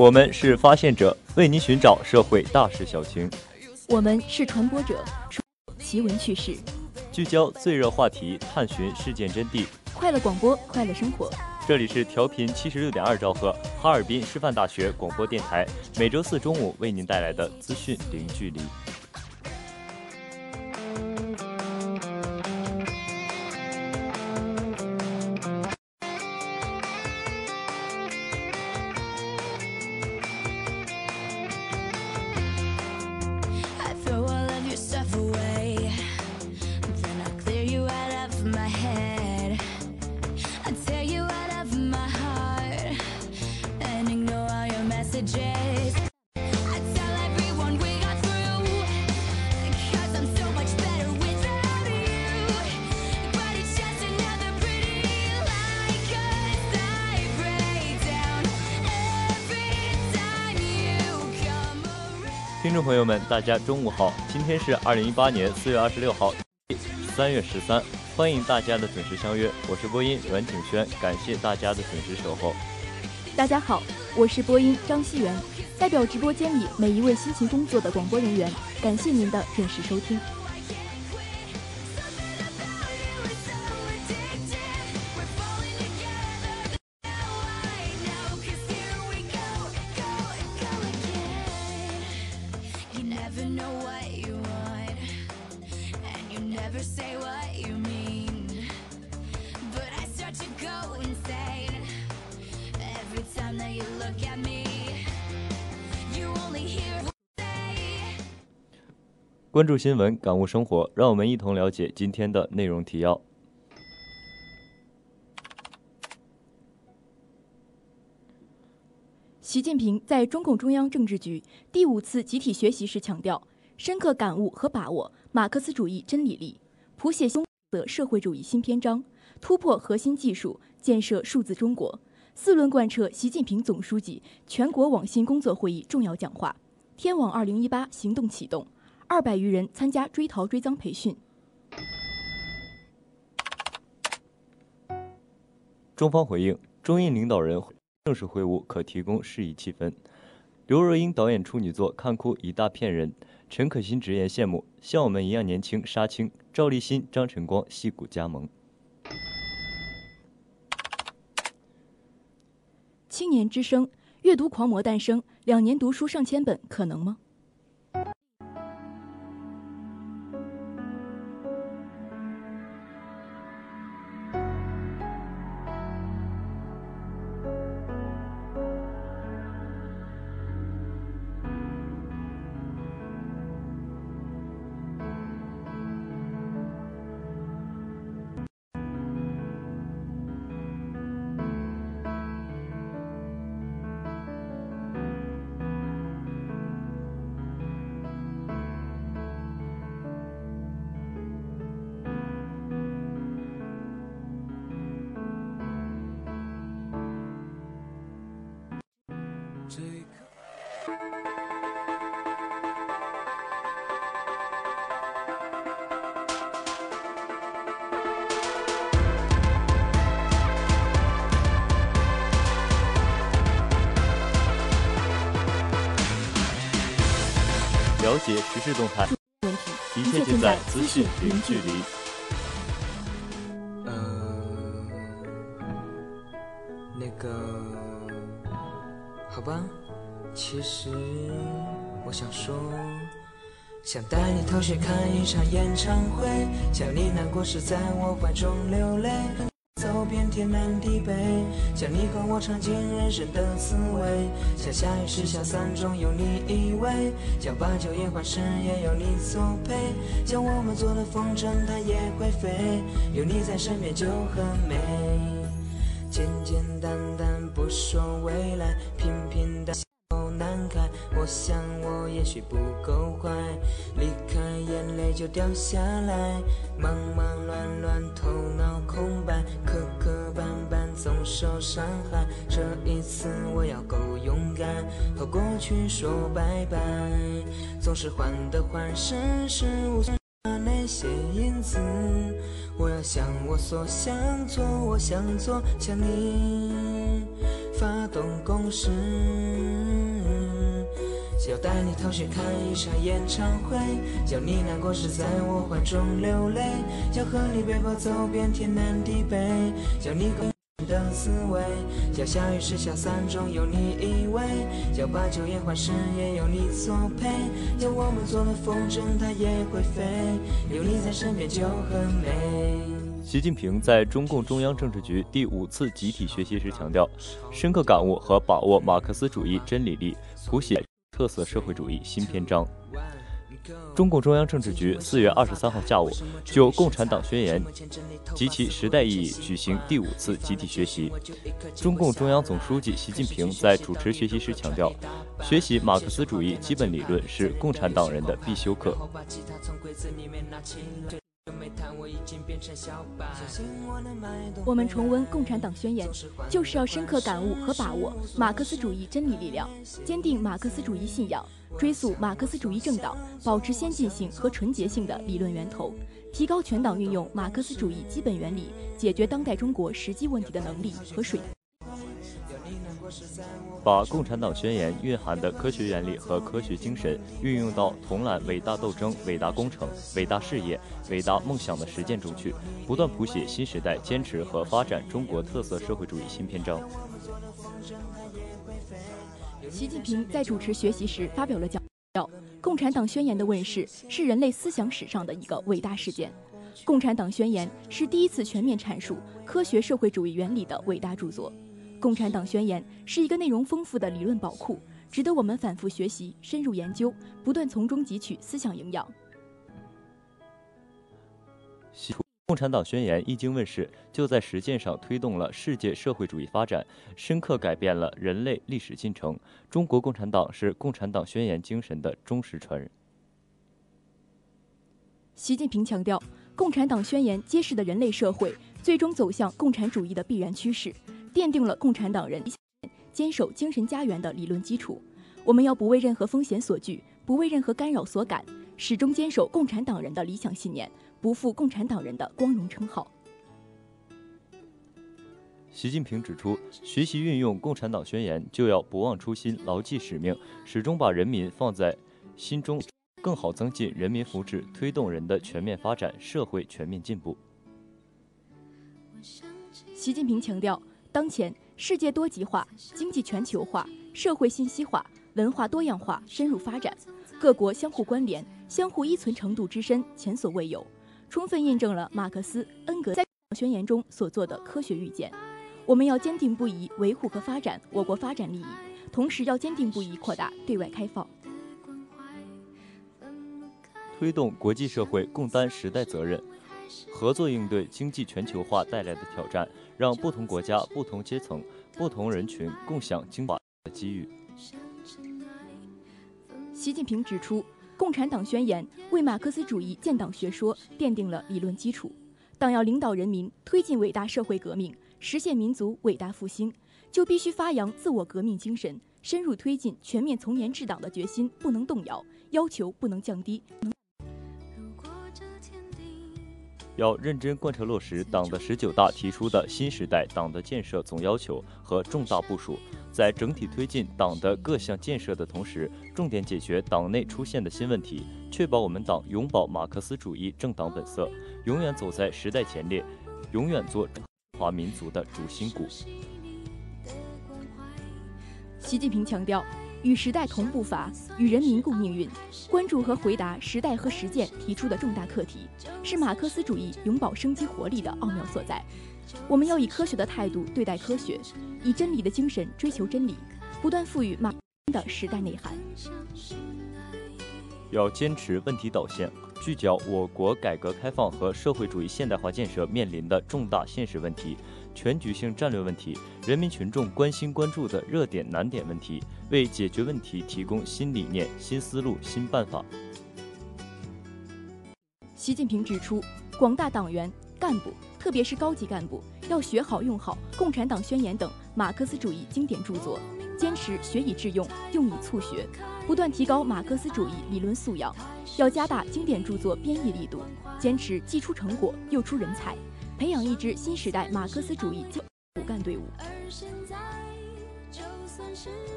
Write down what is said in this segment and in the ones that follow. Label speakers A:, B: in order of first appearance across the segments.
A: 我们是发现者，为您寻找社会大事小情；
B: 我们是传播者，奇闻趣事，
A: 聚焦最热话题，探寻事件真谛。
B: 快乐广播，快乐生活。
A: 这里是调频七十六点二兆赫，哈尔滨师范大学广播电台，每周四中午为您带来的资讯零距离。大家中午好！今天是二零一八年四月二十六号，三月十三，欢迎大家的准时相约。我是播音阮景轩，感谢大家的准时守候。
B: 大家好，我是播音张熙元，代表直播间里每一位辛勤工作的广播人员，感谢您的准时收听。
A: 关注新闻，感悟生活，让我们一同了解今天的内容提要。
B: 习近平在中共中央政治局第五次集体学习时强调，深刻感悟和把握马克思主义真理力，谱写新的社会主义新篇章，突破核心技术，建设数字中国。四轮贯彻习近平总书记全国网信工作会议重要讲话，天网二零一八行动启动。二百余人参加追逃追赃培训。
A: 中方回应：中印领导人正式会晤可提供适宜气氛。刘若英导演处女作看哭一大片人，陈可辛直言羡慕像我们一样年轻杀青。赵立新、张晨光戏骨加盟。
B: 青年之声阅读狂魔诞生，两年读书上千本，可能吗？
A: 了解时事动态，一切尽在资讯零距离。
C: 呃，那个，好吧，其实我想说，想带你逃学看一场演唱会，想你难过时在我怀中流泪。走遍天南地北，想你和我尝尽人生的滋味。想下雨时下伞中有你依偎，想把酒言欢时也有你作陪。想我们做的风筝它也会飞，有你在身边就很美。简简单单不说未来，平平淡。我想我也许不够坏，离开眼泪就掉下来，忙忙乱乱头脑空白，磕磕绊绊总受伤害。这一次我要够勇敢，和过去说拜拜。总是患得患失，是无存那些因子。我要向我所想做，我想做，向你发动攻势。要带你逃学看一场演唱会，叫你难过时在我怀中流泪，要和你背包走遍天南地北，要你更的滋味，要下雨时小伞中有你依偎，要把酒言欢时也有你作陪，要我们做的风筝它也会飞，有你在身边就很美。
A: 习近平在中共中央政治局第五次集体学习时强调，深刻感悟和把握马克思主义真理力，谱写。特色社会主义新篇章。中共中央政治局四月二十三号下午就《共产党宣言》及其时代意义举行第五次集体学习。中共中央总书记习近平在主持学习时强调，学习马克思主义基本理论是共产党人的必修课。
B: 我们重温《共产党宣言》，就是要深刻感悟和把握马克思主义真理力量，坚定马克思主义信仰，追溯马克思主义政党保持先进性和纯洁性的理论源头，提高全党运用马克思主义基本原理解决当代中国实际问题的能力和水平。
A: 把《共产党宣言》蕴含的科学原理和科学精神运用到统揽伟大斗争、伟大工程、伟大事业、伟大梦想的实践中去，不断谱写新时代坚持和发展中国特色社会主义新篇章。
B: 习近平在主持学习时发表了讲要《共产党宣言》的问世是人类思想史上的一个伟大事件，《共产党宣言》是第一次全面阐述科学社会主义原理的伟大著作。《共产党宣言》是一个内容丰富的理论宝库，值得我们反复学习、深入研究，不断从中汲取思想营养。
A: 《共产党宣言》一经问世，就在实践上推动了世界社会主义发展，深刻改变了人类历史进程。中国共产党是《共产党宣言》精神的忠实传人。
B: 习近平强调，《共产党宣言》揭示的人类社会最终走向共产主义的必然趋势。奠定了共产党人坚守精神家园的理论基础。我们要不为任何风险所惧，不为任何干扰所感，始终坚守共产党人的理想信念，不负共产党人的光荣称号。
A: 习近平指出，学习运用《共产党宣言》，就要不忘初心，牢记使命，始终把人民放在心中，更好增进人民福祉，推动人的全面发展，社会全面进步。
B: 习近平强调。当前世界多极化、经济全球化、社会信息化、文化多样化深入发展，各国相互关联、相互依存程度之深前所未有，充分印证了马克思、恩格在宣言中所做的科学预见。我们要坚定不移维护和发展我国发展利益，同时要坚定不移扩大对外开放。
A: 推动国际社会共担时代责任，合作应对经济全球化带来的挑战，让不同国家、不同阶层、不同人群共享经济的机遇。
B: 习近平指出，《共产党宣言》为马克思主义建党学说奠定了理论基础。党要领导人民推进伟大社会革命，实现民族伟大复兴，就必须发扬自我革命精神，深入推进全面从严治党的决心不能动摇，要求不能降低。
A: 要认真贯彻落实党的十九大提出的新时代党的建设总要求和重大部署，在整体推进党的各项建设的同时，重点解决党内出现的新问题，确保我们党永葆马克思主义政党本色，永远走在时代前列，永远做中华民族的主心骨。
B: 习近平强调。与时代同步伐，与人民共命运。关注和回答时代和实践提出的重大课题，是马克思主义永葆生机活力的奥妙所在。我们要以科学的态度对待科学，以真理的精神追求真理，不断赋予马的时代内涵。
A: 要坚持问题导向，聚焦我国改革开放和社会主义现代化建设面临的重大现实问题。全局性战略问题，人民群众关心关注的热点难点问题，为解决问题提供新理念、新思路、新办法。
B: 习近平指出，广大党员干部，特别是高级干部，要学好用好《共产党宣言》等马克思主义经典著作，坚持学以致用、用以促学，不断提高马克思主义理论素养。要加大经典著作编译力度，坚持既出成果又出人才。培养一支新时代马克思主义骨干队伍，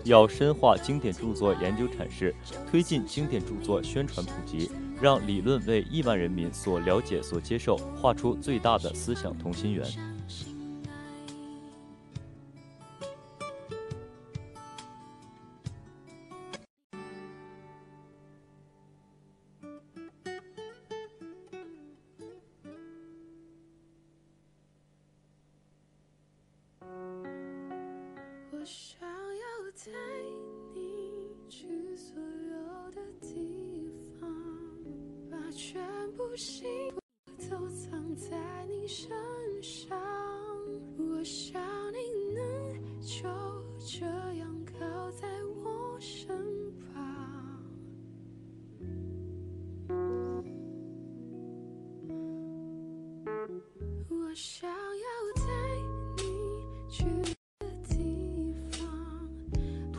A: 要深化经典著作研究阐释，推进经典著作宣传普及，让理论为亿万人民所了解、所接受，画出最大的思想同心圆。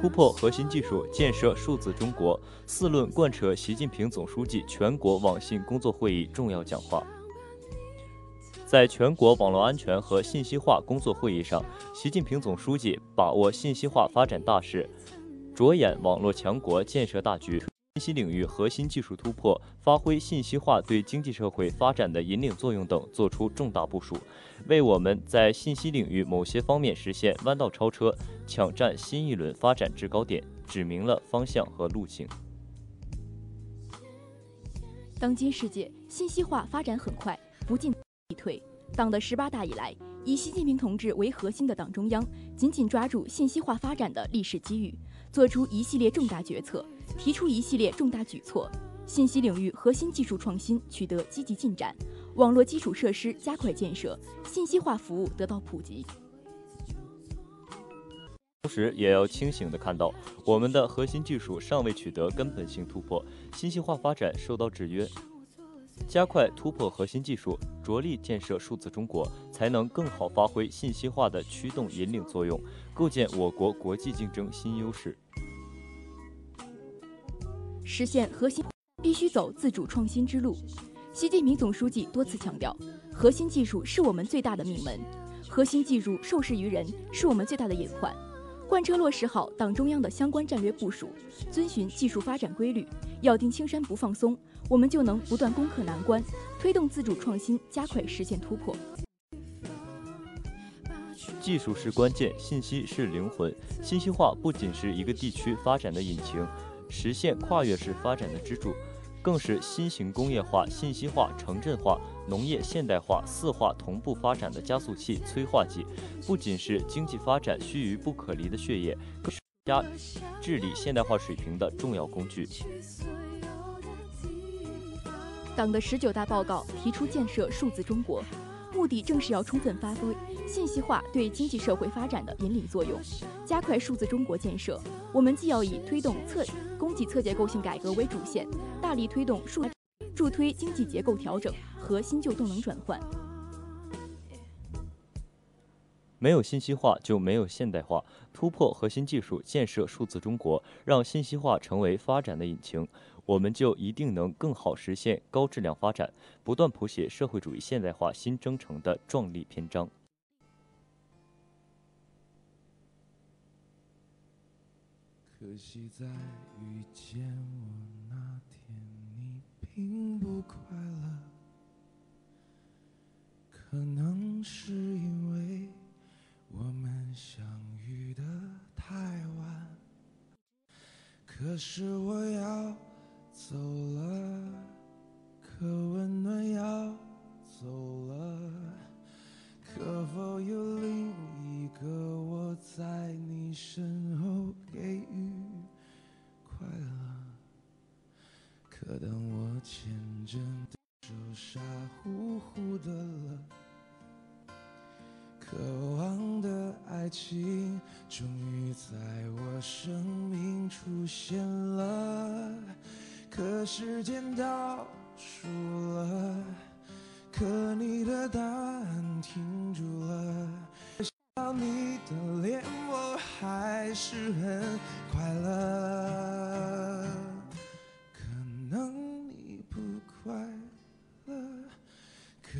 A: 突破核心技术，建设数字中国。四论贯彻习近平总书记全国网信工作会议重要讲话。在全国网络安全和信息化工作会议上，习近平总书记把握信息化发展大势，着眼网络强国建设大局。信息领域核心技术突破，发挥信息化对经济社会发展的引领作用等作出重大部署，为我们在信息领域某些方面实现弯道超车、抢占新一轮发展制高点指明了方向和路径。
B: 当今世界信息化发展很快，不进必退。党的十八大以来，以习近平同志为核心的党中央紧紧抓住信息化发展的历史机遇，做出一系列重大决策。提出一系列重大举措，信息领域核心技术创新取得积极进展，网络基础设施加快建设，信息化服务得到普及。
A: 同时，也要清醒地看到，我们的核心技术尚未取得根本性突破，信息化发展受到制约。加快突破核心技术，着力建设数字中国，才能更好发挥信息化的驱动引领作用，构建我国国际竞争新优势。
B: 实现核心必须走自主创新之路。习近平总书记多次强调，核心技术是我们最大的命门，核心技术受制于人是我们最大的隐患。贯彻落实好党中央的相关战略部署，遵循技术发展规律，咬定青山不放松，我们就能不断攻克难关，推动自主创新加快实现突破。
A: 技术是关键，信息是灵魂。信息化不仅是一个地区发展的引擎，实现跨越式发展的支柱，更是新型工业化、信息化、城镇化、农业现代化四化同步发展的加速器、催化剂。不仅是经济发展须臾不可离的血液，更是加治理现代化水平的重要工具。
B: 党的十九大报告提出建设数字中国。目的正是要充分发挥信息化对经济社会发展的引领作用，加快数字中国建设。我们既要以推动侧供给侧结构性改革为主线，大力推动数助推经济结构调整和新旧动能转换。
A: 没有信息化就没有现代化，突破核心技术，建设数字中国，让信息化成为发展的引擎。我们就一定能更好实现高质量发展，不断谱写社会主义现代化新征程的壮丽篇章。
D: 可惜在遇见我那天，你并不快乐，可能是因为我们相遇的太晚。可是我要。走了，可温暖要走了，可否有另一个我在你身后给予快乐？可当我牵着手傻乎乎的了，渴望的爱情终于在我生命出现了。可时间倒数了，可你的答案停住了。想到你的脸，我还是很快乐。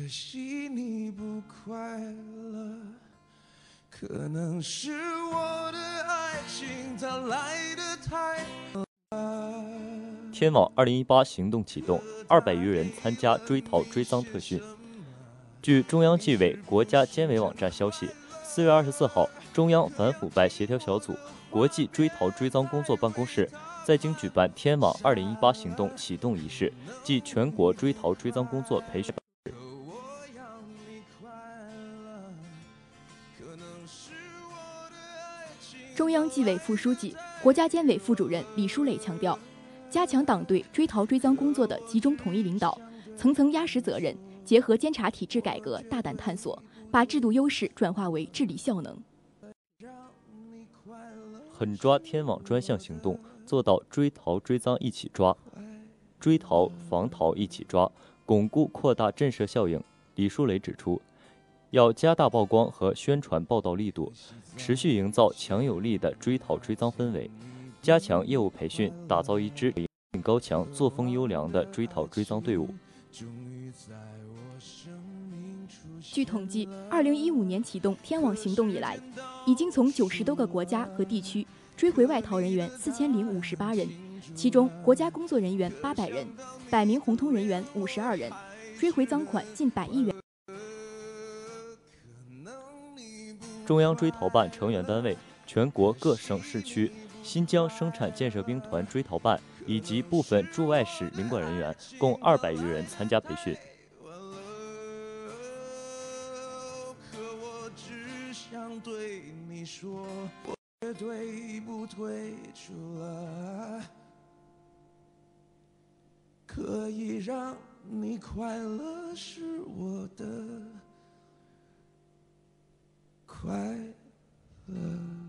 D: 可惜你不快乐。可能是我的爱情它来的太。
A: 天网二零一八行动启动，二百余人参加追逃追赃特训。据中央纪委国家监委网站消息，四月二十四号，中央反腐败协调小组、国际追逃追赃工作办公室在京举办天网二零一八行动启动仪式暨全国追逃追赃工作培训。
B: 中央纪委副书记、国家监委副主任李书磊强调。加强党对追逃追赃工作的集中统一领导，层层压实责任，结合监察体制改革，大胆探索，把制度优势转化为治理效能。
A: 狠抓天网专项行动，做到追逃追赃一起抓，追逃防逃一起抓，巩固扩大震慑效应。李书磊指出，要加大曝光和宣传报道力度，持续营造强有力的追逃追赃氛围。加强业务培训，打造一支高强、作风优良的追逃追赃队伍。
B: 据统计，二零一五年启动天网行动以来，已经从九十多个国家和地区追回外逃人员四千零五十八人，其中国家工作人员八百人，百名红通人员五十二人，追回赃款近百亿元。
A: 中央追逃办成员单位、全国各省市区。新疆生产建设兵团追逃办以及部分驻外使领馆人员共二百余人参加培训。
D: 可以让你快乐是我的快乐。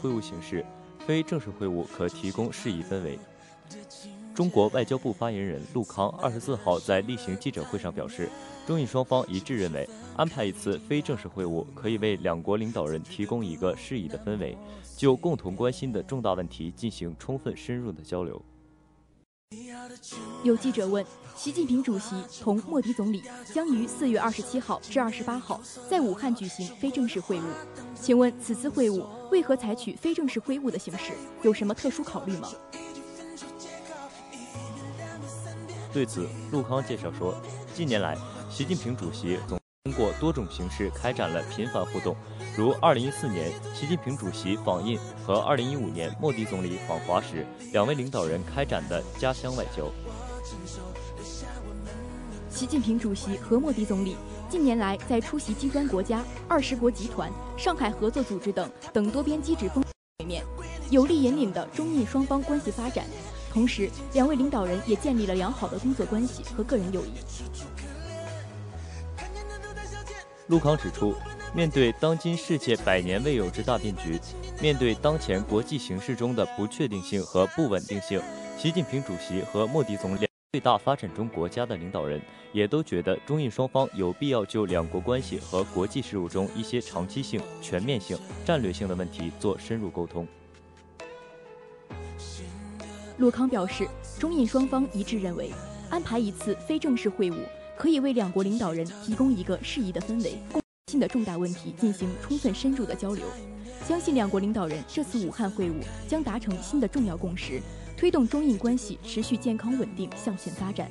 A: 会晤形式，非正式会晤可提供适宜氛围。中国外交部发言人陆康二十四号在例行记者会上表示，中印双方一致认为，安排一次非正式会晤可以为两国领导人提供一个适宜的氛围，就共同关心的重大问题进行充分深入的交流。
B: 有记者问，习近平主席同莫迪总理将于四月二十七号至二十八号在武汉举行非正式会晤，请问此次会晤为何采取非正式会晤的形式？有什么特殊考虑吗？
A: 对此，陆康介绍说，近年来，习近平主席总通过多种形式开展了频繁互动，如2014年习近平主席访印和2015年莫迪总理访华时，两位领导人开展的家乡外交。
B: 习近平主席和莫迪总理近年来在出席金砖国家、二十国集团、上海合作组织等等多边机制峰会面，有力引领的中印双方关系发展。同时，两位领导人也建立了良好的工作关系和个人友谊。
A: 陆康指出，面对当今世界百年未有之大变局，面对当前国际形势中的不确定性和不稳定性，习近平主席和莫迪总理最大发展中国家的领导人也都觉得中印双方有必要就两国关系和国际事务中一些长期性、全面性、战略性的问题做深入沟通。
B: 陆康表示，中印双方一致认为，安排一次非正式会晤，可以为两国领导人提供一个适宜的氛围，共性的重大问题进行充分深入的交流。相信两国领导人这次武汉会晤将达成新的重要共识，推动中印关系持续健康稳定向前发展。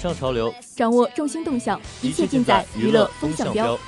A: 尚潮流，
B: 掌握众星动向，一切尽在娱乐风向标。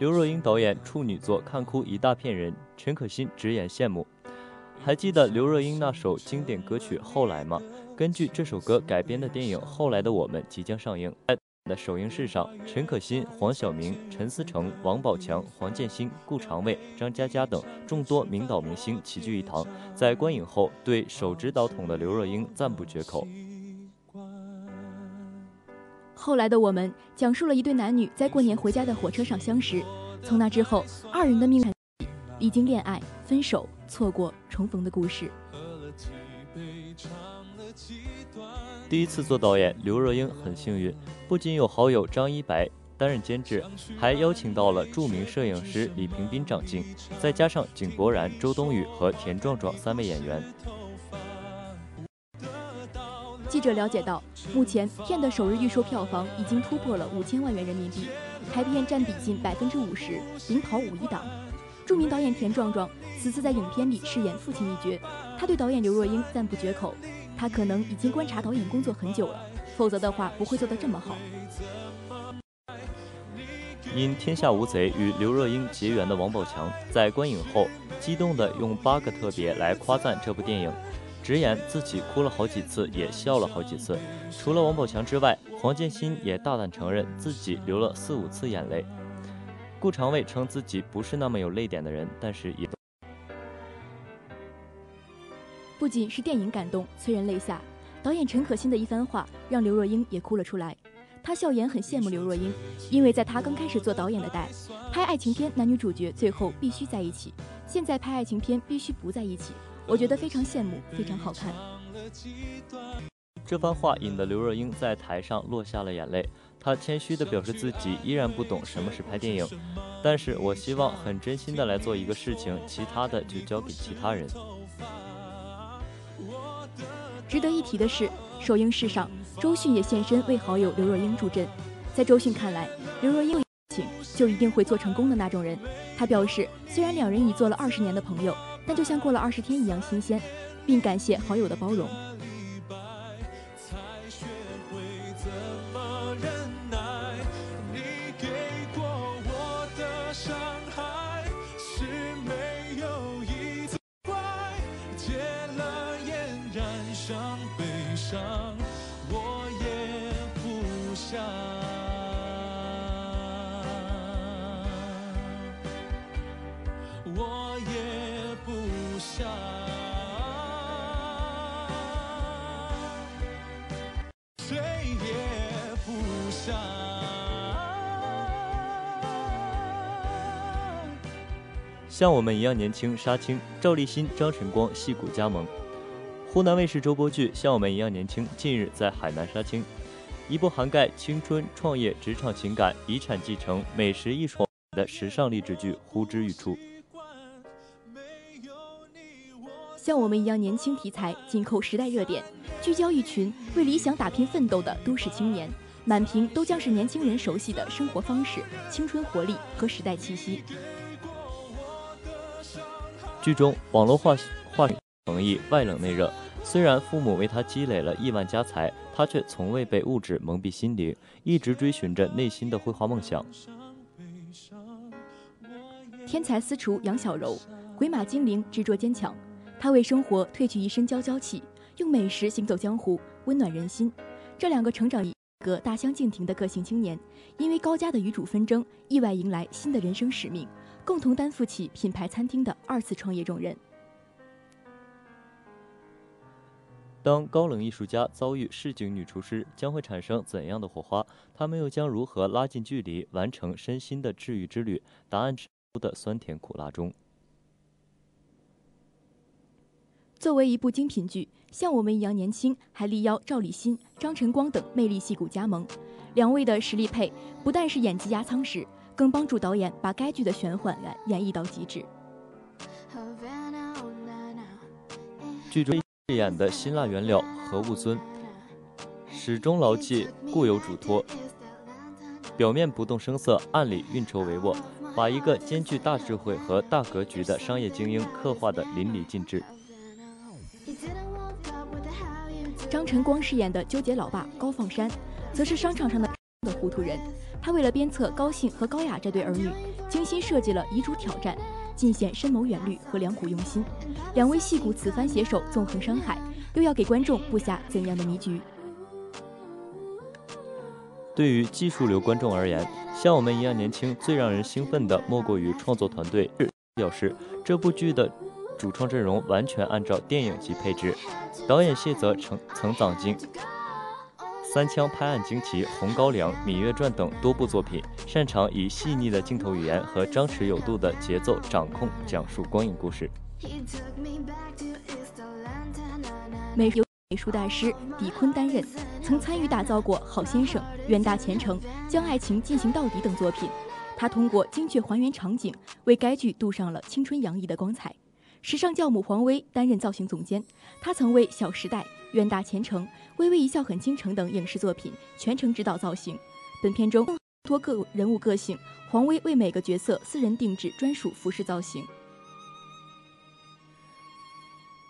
A: 刘若英导演处女作看哭一大片人，陈可辛直言羡慕。还记得刘若英那首经典歌曲《后来》吗？根据这首歌改编的电影《后来的我们》即将上映。在的首映式上，陈可辛、黄晓明、陈思诚、王宝强、黄建新、顾长卫、张嘉佳等众多名导明星齐聚一堂，在观影后对手执导筒的刘若英赞不绝口。
B: 后来的我们讲述了一对男女在过年回家的火车上相识，从那之后二人的命运历经恋爱、分手、错过、重逢的故事。
A: 第一次做导演，刘若英很幸运，不仅有好友张一白担任监制，还邀请到了著名摄影师李平斌掌镜，再加上井柏然、周冬雨和田壮壮三位演员。
B: 记者了解到，目前片的首日预售票房已经突破了五千万元人民币，开片占比近百分之五十，领跑五一档。著名导演田壮壮此次在影片里饰演父亲一角，他对导演刘若英赞不绝口。他可能已经观察导演工作很久了，否则的话不会做得这么好。
A: 因《天下无贼》与刘若英结缘的王宝强，在观影后激动地用八个特别来夸赞这部电影。直言自己哭了好几次，也笑了好几次。除了王宝强之外，黄建新也大胆承认自己流了四五次眼泪。顾长卫称自己不是那么有泪点的人，但是也
B: 不仅是电影感动催人泪下，导演陈可辛的一番话让刘若英也哭了出来。他笑言很羡慕刘若英，因为在他刚开始做导演的代，拍爱情片男女主角最后必须在一起，现在拍爱情片必须不在一起。我觉得非常羡慕，非常好看。
A: 这番话引得刘若英在台上落下了眼泪。她谦虚地表示自己依然不懂什么是拍电影，但是我希望很真心地来做一个事情，其他的就交给其他人。
B: 值得一提的是，首映式上，周迅也现身为好友刘若英助阵。在周迅看来，刘若英请就一定会做成功的那种人。他表示，虽然两人已做了二十年的朋友，但就像过了二十天一样新鲜，并感谢好友的包容。
A: 像我们一样年轻，杀青，赵立新、张晨光戏骨加盟。湖南卫视周播剧《像我们一样年轻》近日在海南杀青，一部涵盖青春、创业、职场、情感、遗产继承、美食艺术的时尚励志剧呼之欲出。
B: 像我们一样年轻题材紧扣时代热点，聚焦一群为理想打拼奋斗的都市青年，满屏都将是年轻人熟悉的生活方式、青春活力和时代气息。
A: 剧中网络化化成意外冷内热，虽然父母为他积累了亿万家财，他却从未被物质蒙蔽心灵，一直追寻着内心的绘画梦想。
B: 天才私厨杨小柔，鬼马精灵执着坚强，他为生活褪去一身娇娇气，用美食行走江湖，温暖人心。这两个成长一个大相径庭的个性青年，因为高家的与主纷争，意外迎来新的人生使命。共同担负起品牌餐厅的二次创业重任。
A: 当高冷艺术家遭遇市井女厨师，将会产生怎样的火花？他们又将如何拉近距离，完成身心的治愈之旅？答案出的酸甜苦辣中。
B: 作为一部精品剧，像我们一样年轻，还力邀赵立新、张晨光等魅力戏骨加盟，两位的实力配不但是演技压舱石。更帮助导演把该剧的玄幻感演绎到极致。
A: 剧中饰演的辛辣原料何物尊，始终牢记固有嘱托，表面不动声色，暗里运筹帷幄，把一个兼具大智慧和大格局的商业精英刻画的淋漓尽致。
B: 张晨光饰演的纠结老爸高放山，则是商场上的的糊涂人。他为了鞭策高兴和高雅这对儿女，精心设计了遗嘱挑战，尽显深谋远虑和良苦用心。两位戏骨此番携手纵横山海，又要给观众布下怎样的迷局？
A: 对于技术流观众而言，像我们一样年轻，最让人兴奋的莫过于创作团队表示，这部剧的主创阵容完全按照电影级配置，导演谢泽曾曾掌镜。三枪拍案惊奇、红高粱、芈月传等多部作品，擅长以细腻的镜头语言和张弛有度的节奏掌控讲述光影故事。
B: 美由美术大师狄坤担任，曾参与打造过《好先生》《远大前程》《将爱情进行到底》等作品。他通过精确还原场景，为该剧镀上了青春洋溢的光彩。时尚教母黄薇担任造型总监，她曾为《小时代》。远大前程、微微一笑很倾城等影视作品全程指导造型。本片中多个人物个性，黄威为每个角色私人定制专属服饰造型。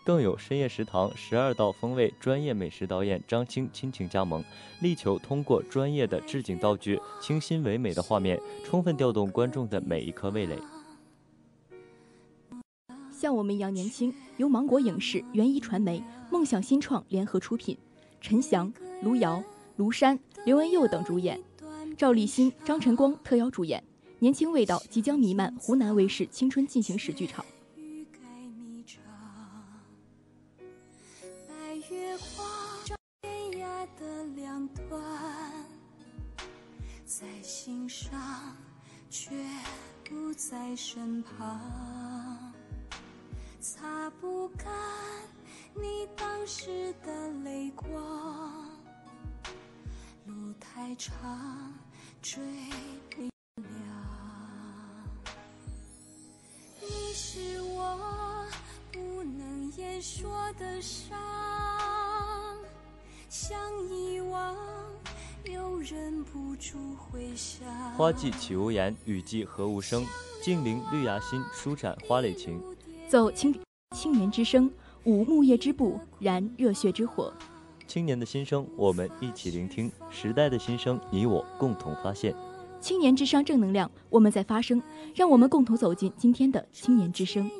A: 更有深夜食堂十二道风味专业美食导演张青亲情加盟，力求通过专业的置景道具、清新唯美的画面，充分调动观众的每一颗味蕾。
B: 像我们一样年轻，由芒果影视、元一传媒。梦想新创联合出品，陈翔、卢瑶、卢山、刘文佑等主演，赵立新、张晨光特邀主演，年轻味道即将弥漫湖南卫视青春进行时剧场。在心上，却不在身旁，擦不干。你当时的泪光。路太长，追不亮。你是我不能言说的伤，想遗忘，又忍不住回想。
A: 花季岂无言，雨季何无声。静聆绿芽心，舒展花蕾情。
B: 奏青青年之声。舞木叶之步，燃热血之火。
A: 青年的心声，我们一起聆听；时代的心声，你我共同发现。
B: 青年之声，正能量，我们在发声，让我们共同走进今天的青年之声。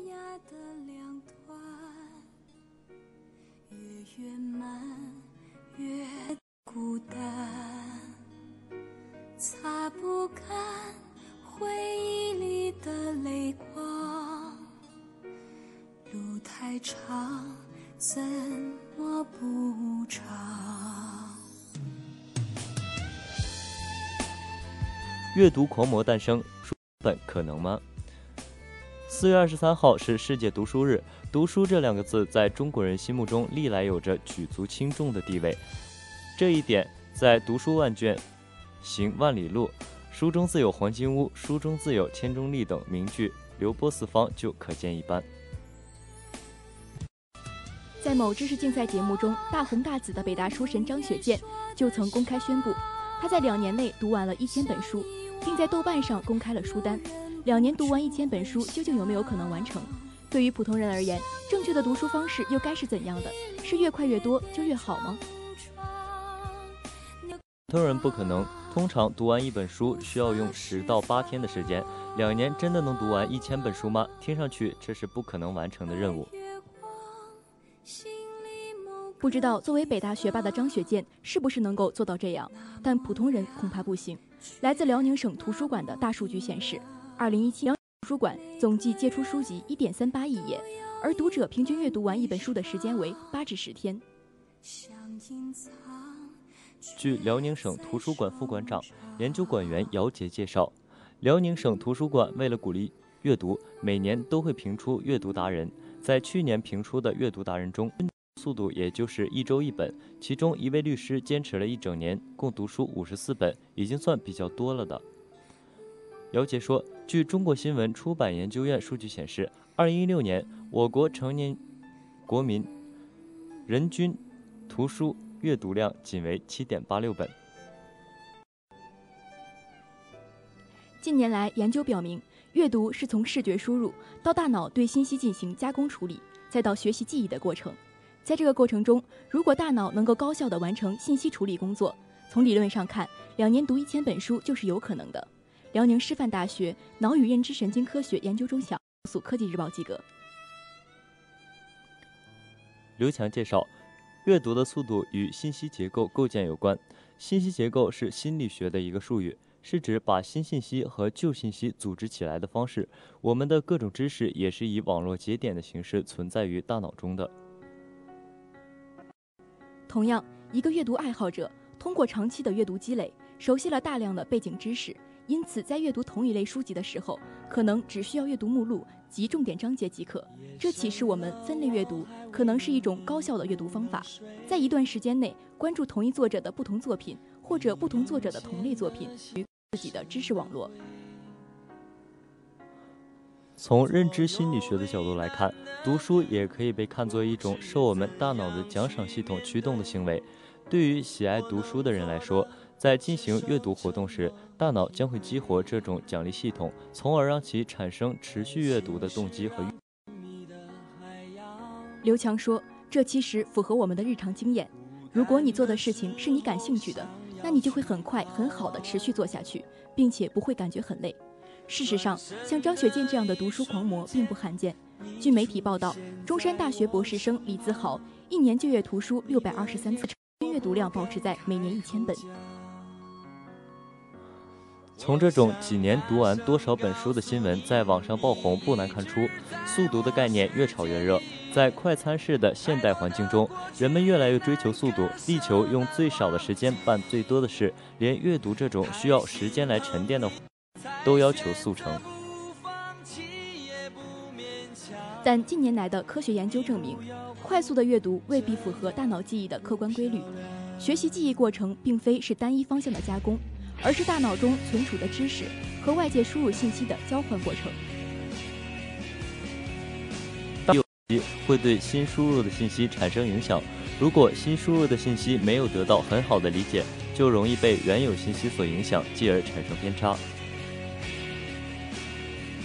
A: 阅读狂魔诞生，书本可能吗？四月二十三号是世界读书日，读书这两个字在中国人心目中历来有着举足轻重的地位，这一点在“读书万卷”。行万里路，书中自有黄金屋，书中自有千钟丽等名句流播四方，就可见一斑。
B: 在某知识竞赛节目中，大红大紫的北大书神张雪健就曾公开宣布，他在两年内读完了一千本书，并在豆瓣上公开了书单。两年读完一千本书，究竟有没有可能完成？对于普通人而言，正确的读书方式又该是怎样的？是越快越多就越好吗？
A: 普通人不可能。通常读完一本书需要用十到八天的时间，两年真的能读完一千本书吗？听上去这是不可能完成的任务。
B: 不知道作为北大学霸的张雪健是不是能够做到这样，但普通人恐怕不行。来自辽宁省图书馆的大数据显示，二零一七图书馆总计借出书籍一点三八亿页，而读者平均阅读完一本书的时间为八至十天。
A: 据辽宁省图书馆副馆长、研究馆员姚杰介绍，辽宁省图书馆为了鼓励阅读，每年都会评出阅读达人。在去年评出的阅读达人中，速度也就是一周一本。其中一位律师坚持了一整年，共读书五十四本，已经算比较多了的。姚杰说，据中国新闻出版研究院数据显示，二零一六年我国成年国民人均图书。阅读量仅为七点八六本。
B: 近年来，研究表明，阅读是从视觉输入到大脑对信息进行加工处理，再到学习记忆的过程。在这个过程中，如果大脑能够高效的完成信息处理工作，从理论上看，两年读一千本书就是有可能的。辽宁师范大学脑与认知神经科学研究中小组科技日报记者
A: 刘强介绍。阅读的速度与信息结构构建有关。信息结构是心理学的一个术语，是指把新信息和旧信息组织起来的方式。我们的各种知识也是以网络节点的形式存在于大脑中的。
B: 同样，一个阅读爱好者通过长期的阅读积累，熟悉了大量的背景知识，因此在阅读同一类书籍的时候，可能只需要阅读目录。及重点章节即可，这启示我们分类阅读可能是一种高效的阅读方法。在一段时间内关注同一作者的不同作品，或者不同作者的同类作品，与自己的知识网络。
A: 从认知心理学的角度来看，读书也可以被看作一种受我们大脑的奖赏系统驱动的行为。对于喜爱读书的人来说，在进行阅读活动时，大脑将会激活这种奖励系统，从而让其产生持续阅读的动机和欲。
B: 刘强说：“这其实符合我们的日常经验。如果你做的事情是你感兴趣的，那你就会很快、很好的持续做下去，并且不会感觉很累。事实上，像张雪健这样的读书狂魔并不罕见。据媒体报道，中山大学博士生李自豪一年就阅图书六百二十三次，阅读量保持在每年一千本。”
A: 从这种几年读完多少本书的新闻在网上爆红，不难看出，速读的概念越炒越热。在快餐式的现代环境中，人们越来越追求速度，力求用最少的时间办最多的事。连阅读这种需要时间来沉淀的，都要求速成。
B: 但近年来的科学研究证明，快速的阅读未必符合大脑记忆的客观规律。学习记忆过程并非是单一方向的加工。而是大脑中存储的知识和外界输入信息的交换过程。
A: 会对新输入的信息产生影响。如果新输入的信息没有得到很好的理解，就就容易被原有信息所影响，继而产生偏差。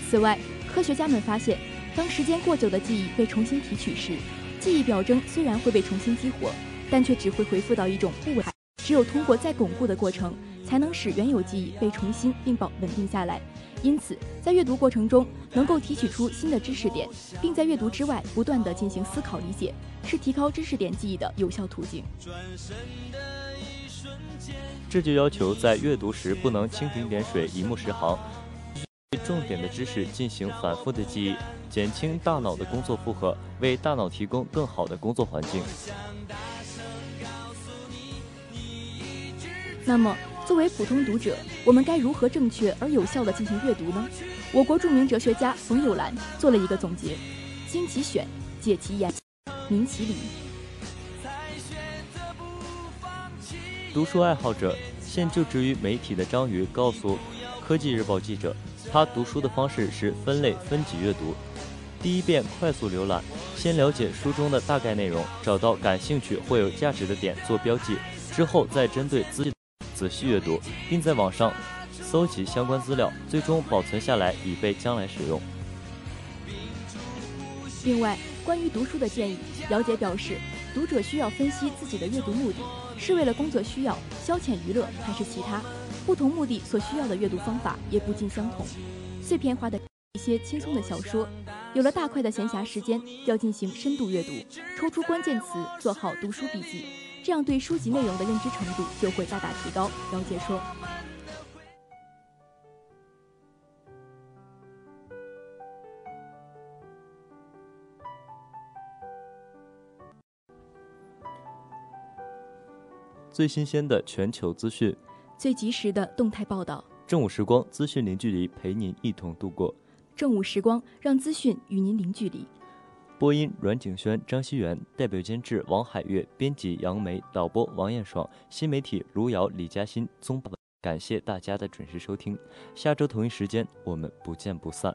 B: 此外，科学家们发现，当时间过久的记忆被重新提取时，记忆表征虽然会被重新激活，但却只会回复到一种不稳。只有通过再巩固的过程，才能使原有记忆被重新并保稳定下来。因此，在阅读过程中能够提取出新的知识点，并在阅读之外不断地进行思考理解，是提高知识点记忆的有效途径。
A: 这就要求在阅读时不能蜻蜓点水、一目十行，对重点的知识进行反复的记忆，减轻大脑的工作负荷，为大脑提供更好的工作环境。
B: 那么，作为普通读者，我们该如何正确而有效地进行阅读呢？我国著名哲学家冯友兰做了一个总结：经其选，解其言，明其理。
A: 读书爱好者现就职于媒体的张宇告诉《科技日报》记者，他读书的方式是分类分级阅读。第一遍快速浏览，先了解书中的大概内容，找到感兴趣或有价值的点做标记，之后再针对资仔细阅读，并在网上搜集相关资料，最终保存下来以备将来使用。
B: 另外，关于读书的建议，姚姐表示，读者需要分析自己的阅读目的。是为了工作需要、消遣娱乐，还是其他？不同目的所需要的阅读方法也不尽相同。碎片化的一些轻松的小说，有了大块的闲暇时间，要进行深度阅读，抽出关键词，做好读书笔记，这样对书籍内容的认知程度就会大大提高。姚姐说。
A: 最新鲜的全球资讯，
B: 最及时的动态报道。
A: 正午时光，资讯零距离，陪您一同度过。
B: 正午时光，让资讯与您零距离。
A: 播音：阮景轩、张希元，代表监制：王海月，编辑：杨梅，导播：王艳爽，新媒体：卢瑶、李嘉欣、宗。感谢大家的准时收听，下周同一时间我们不见不散。